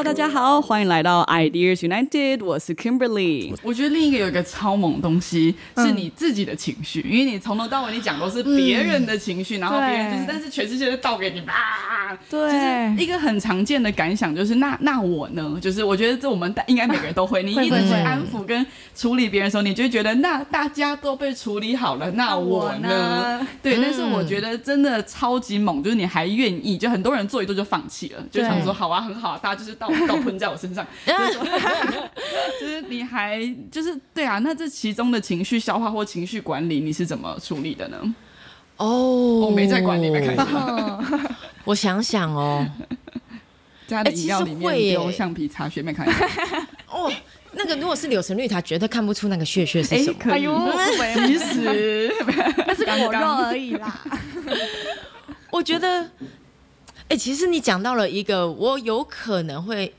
Hello，大家好，欢迎来到 Ideas United，我是 Kimberly。我觉得另一个有一个超猛东西是你自己的情绪，因为你从头到尾你讲都是别人的情绪，然后别人就是，但是全世界都倒给你吧。对，就是一个很常见的感想，就是那那我呢？就是我觉得这我们应该每个人都会，你 一直去安抚跟处理别人的时候，你就会觉得那大家都被处理好了，那我呢？对，但是我觉得真的超级猛，就是你还愿意，就很多人做一做就放弃了，就想说好啊，很好，大家就是。倒倒喷在我身上，就是你还就是对啊，那这其中的情绪消化或情绪管理，你是怎么处理的呢？哦，我没在管你，没看到。我想想哦，家的饮料里面丢橡皮擦，学妹看。哦，那个如果是柳橙绿茶，绝对看不出那个血血是什么。哎呦，没事，那是果肉而已啦。我觉得。哎，其实你讲到了一个我有可能会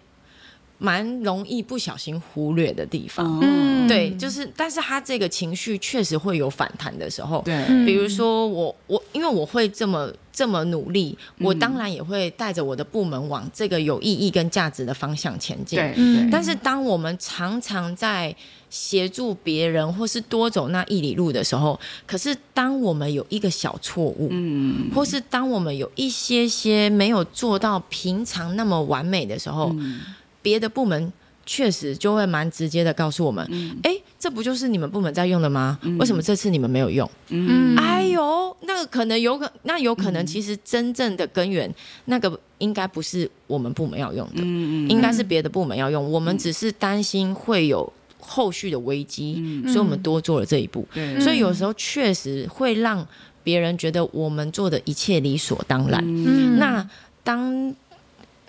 蛮容易不小心忽略的地方，嗯，对，就是，但是他这个情绪确实会有反弹的时候，对，比如说我我因为我会这么这么努力，我当然也会带着我的部门往这个有意义跟价值的方向前进，对，但是当我们常常在协助别人或是多走那一里路的时候，可是当我们有一个小错误，嗯，或是当我们有一些些没有做到平常那么完美的时候，别的部门确实就会蛮直接的告诉我们，哎，这不就是你们部门在用的吗？为什么这次你们没有用？嗯，哎呦，那个可能有可，那有可能其实真正的根源，那个应该不是我们部门要用的，应该是别的部门要用，我们只是担心会有。后续的危机，所以我们多做了这一步。所以有时候确实会让别人觉得我们做的一切理所当然。那当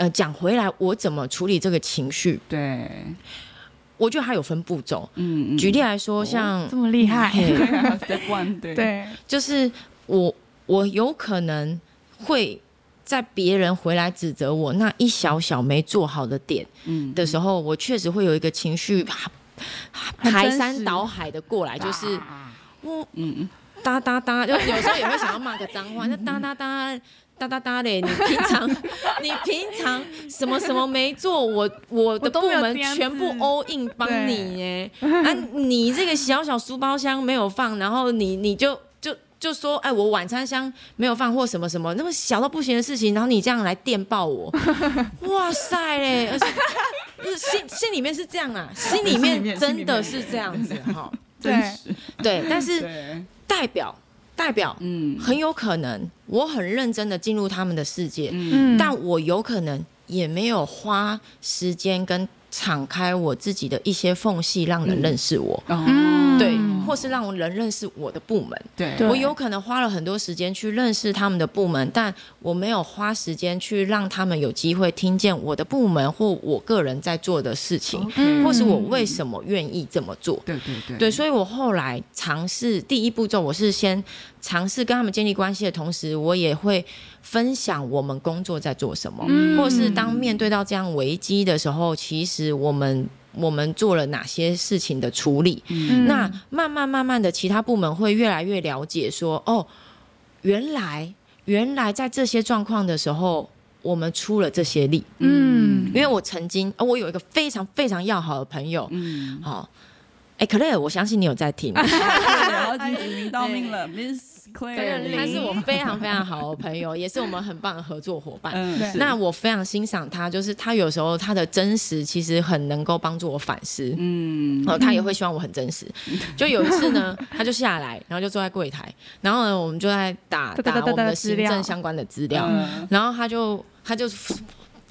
呃讲回来，我怎么处理这个情绪？对，我觉得它有分步骤。嗯，举例来说，像这么厉害，对对，就是我我有可能会在别人回来指责我那一小小没做好的点嗯的时候，我确实会有一个情绪。排山倒海的过来，就是我嗯哒哒哒，就有时候也会想要骂个脏话，那哒哒哒哒哒哒嘞。你平常你平常什么什么没做，我我的部门全部 all in 帮你耶。啊，你这个小小书包箱没有放，然后你你就就就说，哎，我晚餐箱没有放或什么什么，那么小到不行的事情，然后你这样来电报我，哇塞嘞！心心里面是这样啊，心里面真的是这样子哈，对对，但是代表代表，嗯，很有可能我很认真的进入他们的世界，嗯，但我有可能也没有花时间跟。敞开我自己的一些缝隙，让人认识我，对，或是让人认识我的部门。对，我有可能花了很多时间去认识他们的部门，但我没有花时间去让他们有机会听见我的部门或我个人在做的事情，或是我为什么愿意这么做。对对对，对，所以我后来尝试第一步骤，我是先尝试跟他们建立关系的同时，我也会。分享我们工作在做什么，或是当面对到这样危机的时候，其实我们我们做了哪些事情的处理？那慢慢慢慢的，其他部门会越来越了解，说哦，原来原来在这些状况的时候，我们出了这些力。嗯，因为我曾经，我有一个非常非常要好的朋友，嗯，好，哎，可乐，我相信你有在听，然后指名道命了，Miss。对，他是我非常非常好的朋友，也是我们很棒的合作伙伴。嗯那我非常欣赏他，就是他有时候他的真实其实很能够帮助我反思。嗯，哦，他也会希望我很真实。就有一次呢，他就下来，然后就坐在柜台，然后呢，我们就在打打我们的行政相关的资料，然后他就他就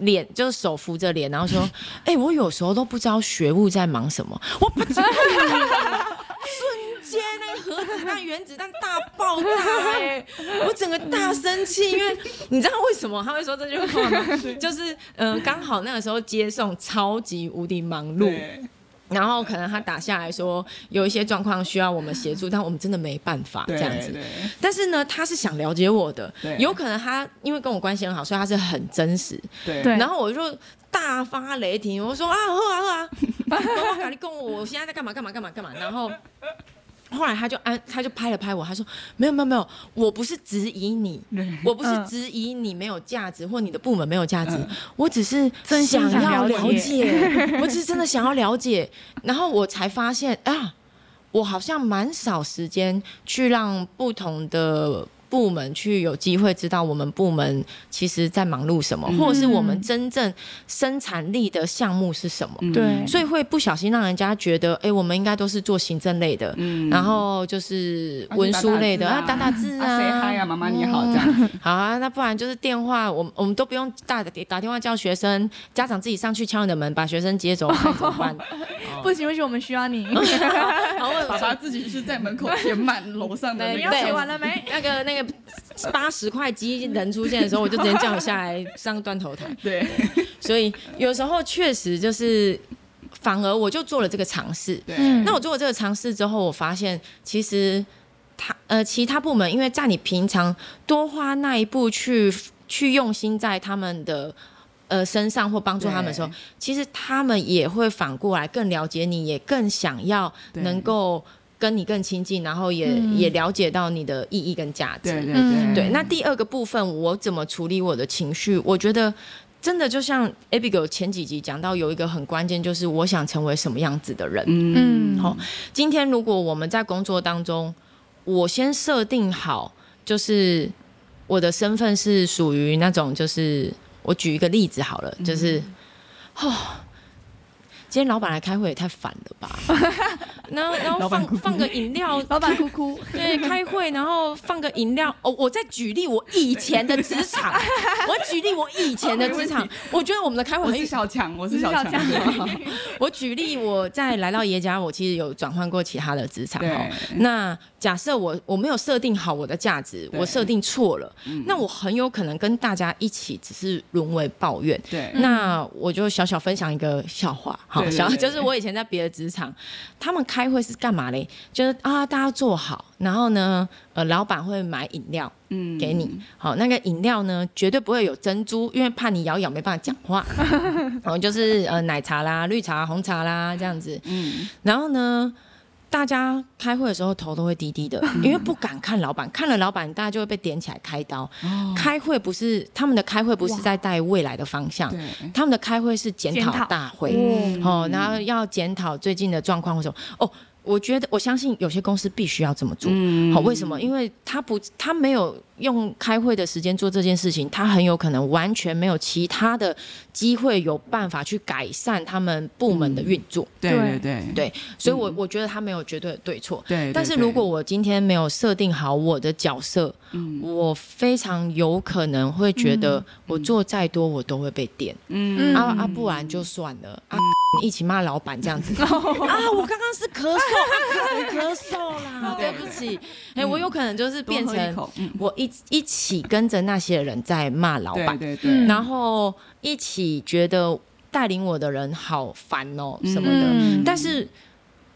脸就是手扶着脸，然后说：“哎，我有时候都不知道学务在忙什么。”我不知道。接那个核子弹、原子弹大爆炸，哎，我整个大生气，因为你知道为什么他会说这句话吗？就是，嗯，刚好那个时候接送超级无敌忙碌，然后可能他打下来说有一些状况需要我们协助，但我们真的没办法这样子。但是呢，他是想了解我的，有可能他因为跟我关系很好，所以他是很真实。对，然后我就大发雷霆，我说啊，喝啊喝啊，跟我跟你跟我，我现在在干嘛干嘛干嘛干嘛，然后。后来他就安，他就拍了拍我，他说：“没有没有没有，我不是质疑你，我不是质疑你没有价值或你的部门没有价值，我只是想要了解，我只是真的想要了解。然后我才发现啊，我好像蛮少时间去让不同的。”部门去有机会知道我们部门其实在忙碌什么，或者是我们真正生产力的项目是什么？对，所以会不小心让人家觉得，哎，我们应该都是做行政类的，然后就是文书类的啊，打打字啊，谁嗨啊，妈妈你好这样。好啊，那不然就是电话，我我们都不用打打电话叫学生，家长自己上去敲你的门，把学生接走，怎么办？不行不行，我们需要你。爸爸自己是在门口 填满楼上的。你要写完了没？那 个那个。八十块机人出现的时候，我就直接叫你下来上断头台。对，所以有时候确实就是，反而我就做了这个尝试。对，那我做了这个尝试之后，我发现其实他呃其他部门，因为在你平常多花那一步去去用心在他们的呃身上或帮助他们的时候，其实他们也会反过来更了解你，也更想要能够。跟你更亲近，然后也也了解到你的意义跟价值。对对对。对，那第二个部分，我怎么处理我的情绪？我觉得真的就像 Abigail 前几集讲到，有一个很关键，就是我想成为什么样子的人。嗯。好，今天如果我们在工作当中，我先设定好，就是我的身份是属于那种，就是我举一个例子好了，就是，哦。今天老板来开会也太烦了吧！然后然后放放个饮料，老板哭哭。对，开会然后放个饮料。哦，我在举例我以前的职场，我举例我以前的职场。我觉得我们的开会很小强，我是小强。我举例我在来到爷家，我其实有转换过其他的职场。那假设我我没有设定好我的价值，我设定错了，那我很有可能跟大家一起只是沦为抱怨。对，那我就小小分享一个笑话。就是我以前在别的职场，他们开会是干嘛嘞？就是啊，大家坐好，然后呢，呃，老板会买饮料，嗯，给你。好，那个饮料呢，绝对不会有珍珠，因为怕你咬咬没办法讲话。然 后就是呃，奶茶啦、绿茶、红茶啦这样子。嗯，然后呢？大家开会的时候头都会低低的，因为不敢看老板，看了老板，大家就会被点起来开刀。开会不是他们的开会，不是在带未来的方向，他们的开会是检讨大会。哦，然后要检讨最近的状况或什么。哦。我觉得，我相信有些公司必须要这么做。好，为什么？因为他不，他没有用开会的时间做这件事情，他很有可能完全没有其他的机会有办法去改善他们部门的运作。对对对对，所以我我觉得他没有绝对的对错。对，但是如果我今天没有设定好我的角色，我非常有可能会觉得我做再多我都会被点。嗯啊啊，不然就算了啊。一起骂老板这样子 啊！我刚刚是咳嗽，咳嗽啦，对不起。哎，我有可能就是变成我一一起跟着那些人在骂老板，对对，然后一起觉得带领我的人好烦哦什么的。但是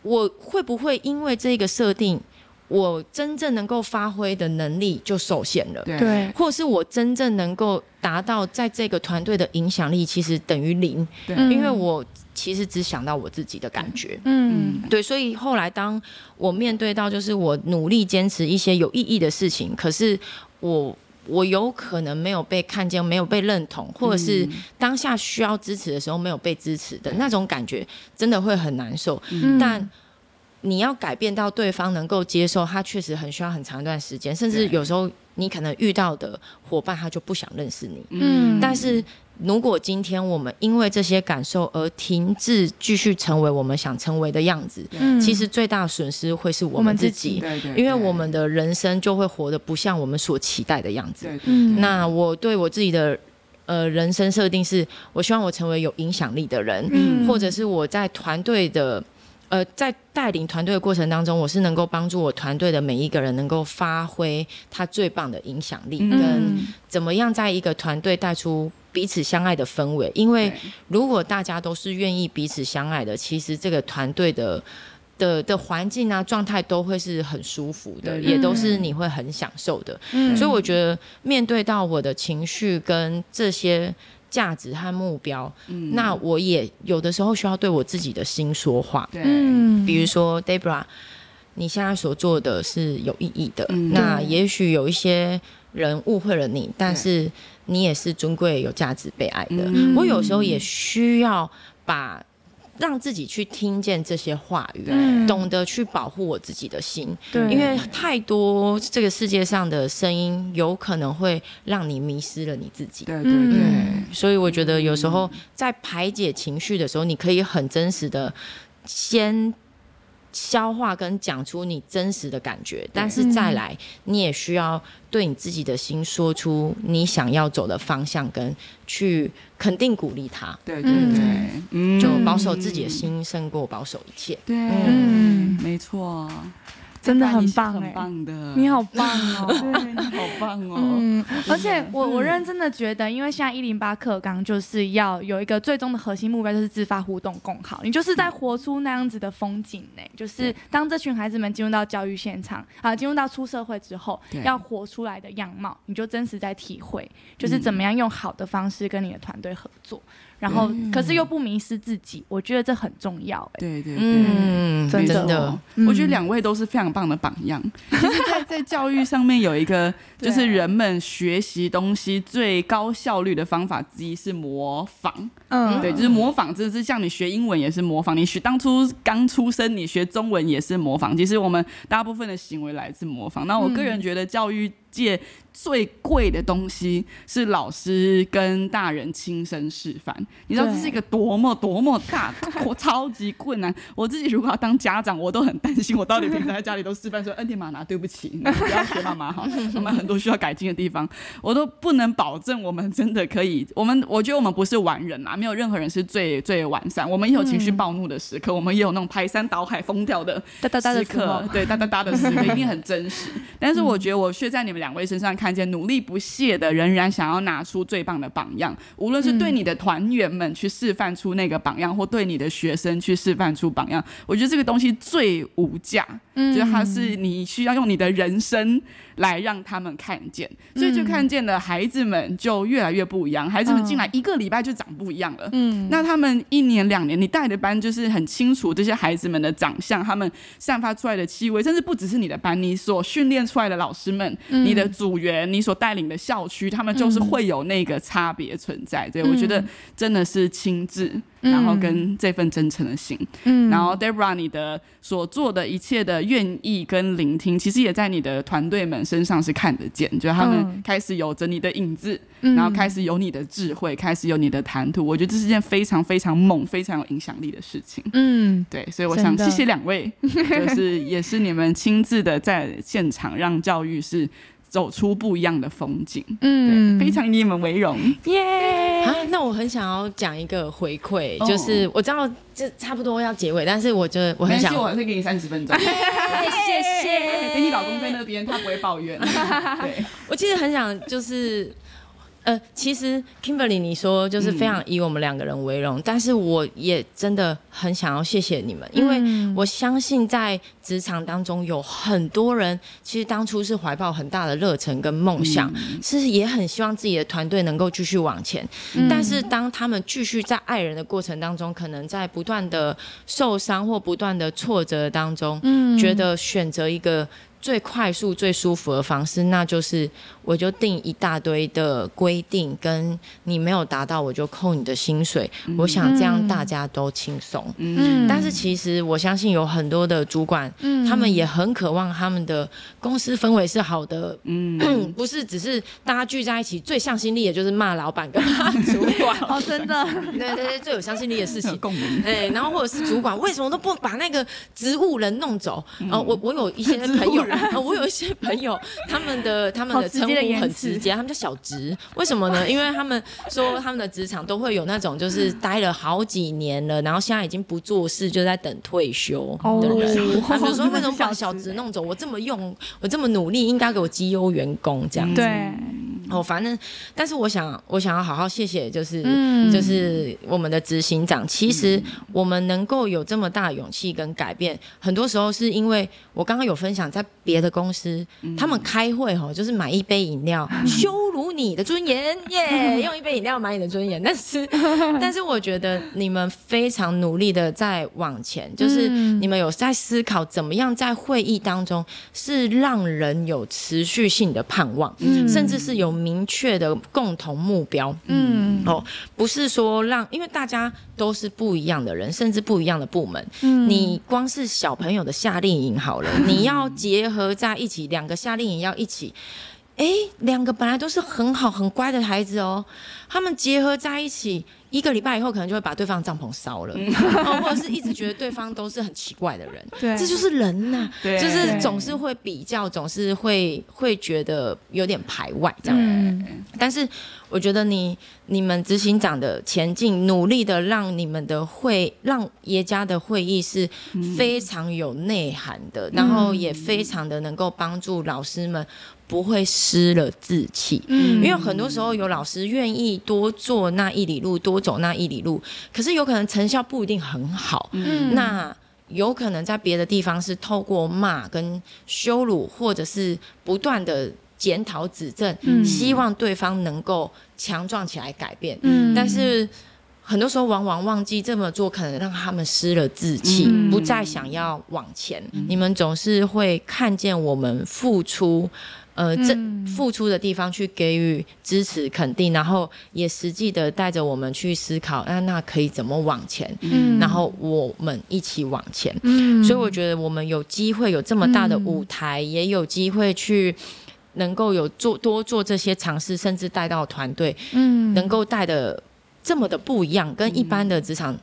我会不会因为这个设定？我真正能够发挥的能力就受限了，对，或是我真正能够达到在这个团队的影响力，其实等于零，对，因为我其实只想到我自己的感觉，嗯，对，所以后来当我面对到就是我努力坚持一些有意义的事情，可是我我有可能没有被看见，没有被认同，或者是当下需要支持的时候没有被支持的那种感觉，真的会很难受，但。你要改变到对方能够接受，他确实很需要很长一段时间，甚至有时候你可能遇到的伙伴他就不想认识你。嗯，但是如果今天我们因为这些感受而停滞，继续成为我们想成为的样子，嗯，其实最大的损失会是我们自己，对对，因为我们的人生就会活得不像我们所期待的样子。嗯，那我对我自己的呃人生设定是，我希望我成为有影响力的人，嗯，或者是我在团队的。呃，在带领团队的过程当中，我是能够帮助我团队的每一个人能够发挥他最棒的影响力，跟怎么样在一个团队带出彼此相爱的氛围。因为如果大家都是愿意彼此相爱的，其实这个团队的的的环境啊状态都会是很舒服的，也都是你会很享受的。所以我觉得面对到我的情绪跟这些。价值和目标，那我也有的时候需要对我自己的心说话。对，比如说 Debra，你现在所做的是有意义的。嗯那也许有一些人误会了你，但是你也是尊贵、有价值、被爱的。嗯我有时候也需要把让自己去听见这些话语，嗯。懂得去保护我自己的心，对，因为太多这个世界上的声音，有可能会让你迷失了你自己。对对对，嗯所以我觉得有时候在排解情绪的时候，你可以很真实的先消化跟讲出你真实的感觉，但是再来，你也需要对你自己的心说出你想要走的方向，跟去肯定鼓励他。对对对，嗯就保守自己的心胜过保守一切。对，嗯。没错，真的很你是很棒的，你好棒哦。对，你好棒哦，嗯，而且我我认真的觉得，因为现在一零八课纲就是要有一个最终的核心目标，就是自发互动共好。你就是在活出那样子的风景呢，就是当这群孩子们进入到教育现场啊，进入到出社会之后，要活出来的样貌，你就真实在体会，就是怎么样用好的方式跟你的团队合作，然后可是又不迷失自己，我觉得这很重要哎。对对对。嗯，真的真的，嗯我觉得两位都是非常棒的榜样。其实在，在教育上面有一个，就是人们学习东西最高效率的方法之一是模仿。嗯对，就是模仿，真的是像你学英文也是模仿，你学当初刚出生你学中文也是模仿。其实我们大部分的行为来自模仿。那我个人觉得教育界最贵的东西是老师跟大人亲身示范。你知道这是一个多么多么大、我超级困难。我自己如果要当家长，我都很担心，我到底平常在家里都示范说：“恩典玛拿，对不起，你不要学妈妈哈，妈妈很多需要改进的地方。”我都不能保证我们真的可以。我们我觉得我们不是完人啊，没有任何人是最最完善。我们也有情绪暴怒的时刻，我们也有那种排山倒海、疯掉的哒哒哒的时刻，对哒哒哒的时刻，一定很真实。但是我觉得我却在你们两位身上看见努力不懈的，仍然想要拿出最棒的榜样，无论是对你的团员们去示范出那个榜样，或对你的学生去示范出榜样。我觉得这个东西最无价，就是它是你需要用你的人生来让他们看见，所以就看见了孩子们就越来越不一样。孩子们进来一个礼拜就长不一样了。嗯，那他们一年两年，你带的班就是很清楚这些孩子们的长相，他们散发出来的气味，甚至不只是你的班，你所训练出来的老师们，你的组员，你所带领的校区，他们就是会有那个差别存在。对我觉得真的是亲自，然后跟这份真诚的心，嗯。然后 Debra 你的所做的一切的愿意跟聆听，其实也在你的团队们身上是看得见，就是他们嗯。开始有着你的影子，嗯。然后开始有你的智慧，开始有你的谈吐。我觉得这是件非常非常猛、非常有影响力的事情。嗯。对，所以我想谢谢两位，就是也是你们亲自的在现场让教育是走出不一样的风景。嗯，非常以你们为荣。耶，啊，那我很想要讲一个回馈，哦就是我知道这差不多要结尾，但是我觉得我很想我还会给你三十分钟。谢谢跟 你老公在那边，他不会抱怨。对，我其实很想就是。呃，其实 Kimberly 你说就是非常以我们两个人为荣，但是我也真的很想要谢谢你们，因为嗯。我相信在职场当中有很多人，其实当初是怀抱很大的热忱跟梦想，是也很希望自己的团队能够继续往前，但是当他们继续在爱人的过程当中，可能在不断的受伤或不断的挫折当中，嗯。觉得选择一个最快速、最舒服的方式，那就是我就定一大堆的规定，跟你没有达到，我就扣你的薪水。我想这样大家都轻松。嗯但是其实我相信有很多的主管，嗯他们也很渴望他们的公司氛围是好的，嗯，不是只是大家聚在一起最向心力，也就是骂老板跟骂主管。哦，真的，对对对，最有向心力的事情。有共鸣。哎，然后或者是主管为什么都不把那个植物人弄走？哦，我我有一些朋友，哦 我有一些朋友，他们的他们的称呼很直接，他们叫小直。为什么呢？因为他们说他们的职场都会有那种就是待了好几年了，然后现在已经不做事，就在等退休的人。哦他们说为什么把小小植植弄走？我这么用，我这么努力，应该给我绩优员工这样子。对，哦，反正，但是我想，我想要好好谢谢，就是、嗯就是我们的执行长。其实我们能够有这么大勇气跟改变，很多时候是因为我刚刚有分享，在别的公司，他们开会哈，就是买一杯饮料，羞辱你的尊严，耶，用一杯饮料买你的尊严。但是，但是我觉得你们非常努力的在往前，就是嗯你们有在思考怎么样在会议当中是让人有持续性的盼望，嗯甚至是有明确的共同目标。嗯哦，不是说让，因为大家都是不一样的人，甚至不一样的部门。嗯你光是小朋友的夏令营好了，你要结合在一起，两个夏令营要一起。诶，两个本来都是很好很乖的孩子哦，他们结合在一起，一个礼拜以后可能就会把对方的帐篷烧了，哦，或者是一直觉得对方都是很奇怪的人。对，这就是人呐、对。就是总是会比较，总是会会觉得有点排外这样。嗯。但是我觉得你你们执行长的前进，努力的让你们的会，让耶加的会议是非常有内涵的，然后也非常的能够帮助老师们不会失了志气。嗯。因为很多时候有老师愿意多做那一里路，多走那一里路，可是有可能成效不一定很好。嗯那有可能在别的地方是透过骂跟羞辱，或者是不断的检讨指正，嗯希望对方能够强壮起来改变。嗯但是很多时候往往忘记这么做，可能让他们失了志气，嗯不再想要往前。你们总是会看见我们付出。呃，这嗯付出的地方去给予支持肯定，然后也实际的带着我们去思考，那那可以怎么往前，嗯然后我们一起往前。嗯所以我觉得我们有机会有这么大的舞台，也有机会去能够有做多做这些尝试，甚至带到团队，嗯能够带的这么的不一样，跟一般的职场。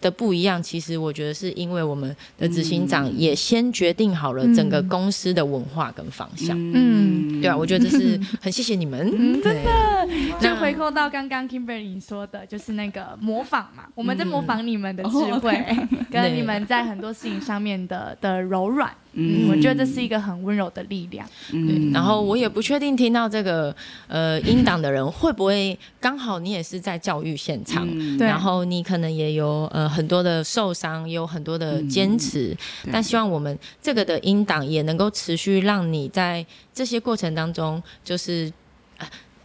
的不一样，其实我觉得是因为我们的执行长也先决定好了整个公司的文化跟方向，嗯。对啊，我觉得这是 很谢谢你们，嗯真的。就回扣到刚刚 Kimberly 你说的，就是那个模仿嘛，我们在模仿你们的智哦慧，跟你们在很多事情上面的的柔软，嗯。嗯，我觉得这是一个很温柔的力量。嗯，然后我也不确定听到这个呃英档的人会不会刚好你也是在教育现场，嗯。然后你可能也有呃很多的受伤，也有很多的坚持，对。但希望我们这个的音档也能够持续让你在这些过程当中，就是。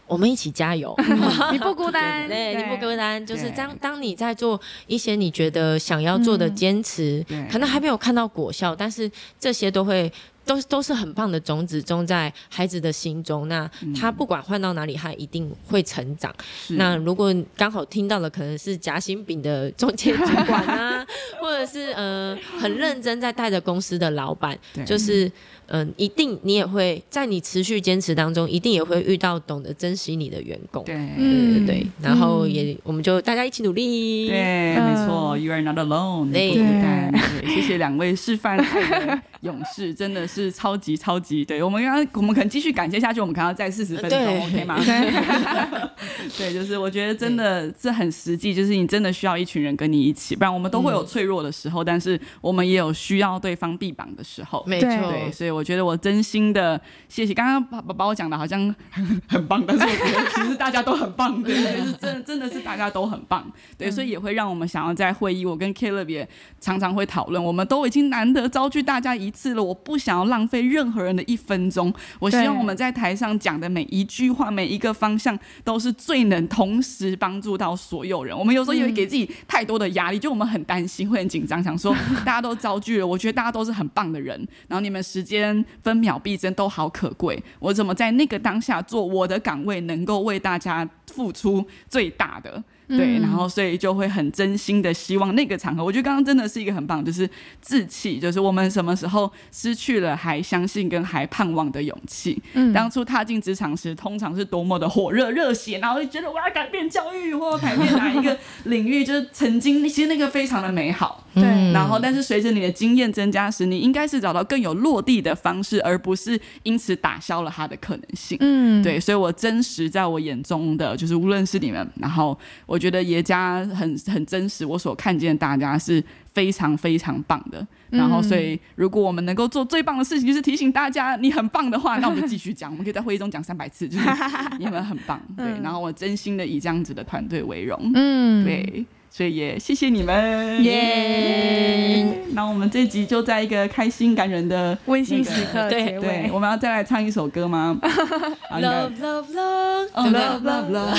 啊我们一起加油，你不孤单，对，你不孤单。就是对当当你在做一些你觉得想要做的嗯坚持，对可能还没有看到果效，但是这些都会都都是很棒的种子种在孩子的心中。那他不管换到哪里，他一定会成长。是那如果刚好听到了，可能是夹心饼的中介主管啊，或者是呃很认真在带着公司的老板，对就是嗯、呃一定你也会在你持续坚持当中，一定也会遇到懂得珍惜你的员工。对对对对，然后嗯也我们就大家一起努力。对，嗯没错，You are not alone，对谢谢两位示范的勇士，真的是超级超级。对我们刚刚，我们可能继续感谢下去，我们可能要再四十分钟，OK 吗？对，就是我觉得真的这很实际，就是你真的需要一群人跟你一起，不然我们都会有脆弱的时候，但是我们也有需要对方臂膀的时候。没错，对，所以我觉得我真心的谢谢。刚刚把把把我讲的好像很很棒，但是我觉得其实大家都很棒，对，就是真的真的是大家都很棒，对，所以也会让我们想要在会议，我跟 Caleb 也常常会讨论，我们都已经难得招聚大家一次了，我不想要浪费任何人的一分钟，我希望我们在台上讲的每一句话、每一个方向都是最能同时帮助到所有人。我们有时候也会给自己太多的压力，就我们很担心，会很紧张，想说 大家都遭拒了，我觉得大家都是很棒的人，然后你们时间分秒必争都好可贵，我怎么在那个当下做我的岗位，能够为大家付出最大的？对，嗯然后所以就会很真心的希望那个场合，我觉得刚刚真的是一个很棒，就是志气，就是我们什么时候失去了还相信跟还盼望的勇气。嗯当初踏进职场时，通常是多么的火热热血，然后就觉得我要改变教育或改变哪一个领域，就是曾经其实那个非常的美好。对然后，但是随着你的经验增加时，你应该是找到更有落地的方式，而不是因此打消了它的可能性。嗯，对，所以我真实在我眼中的就是，无论是你们，然后我我觉得爷家很很真实，我所看见大家是非常非常棒的。然后，所以如果我们能够做最棒的事情，就是提醒大家你很棒的话，那我们继续讲，我们可以在会议中讲三百次，就是你们很棒。对，然后我真心的以这样子的团队为荣。嗯，对，所以也谢谢你们。耶！那我们这集就在一个开心感人的温馨那个时刻对对，我们要再来唱一首歌吗 Love love love，love love love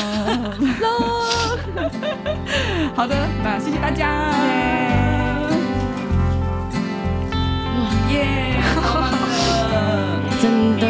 love。好的，那谢谢大家。耶，超棒的。真的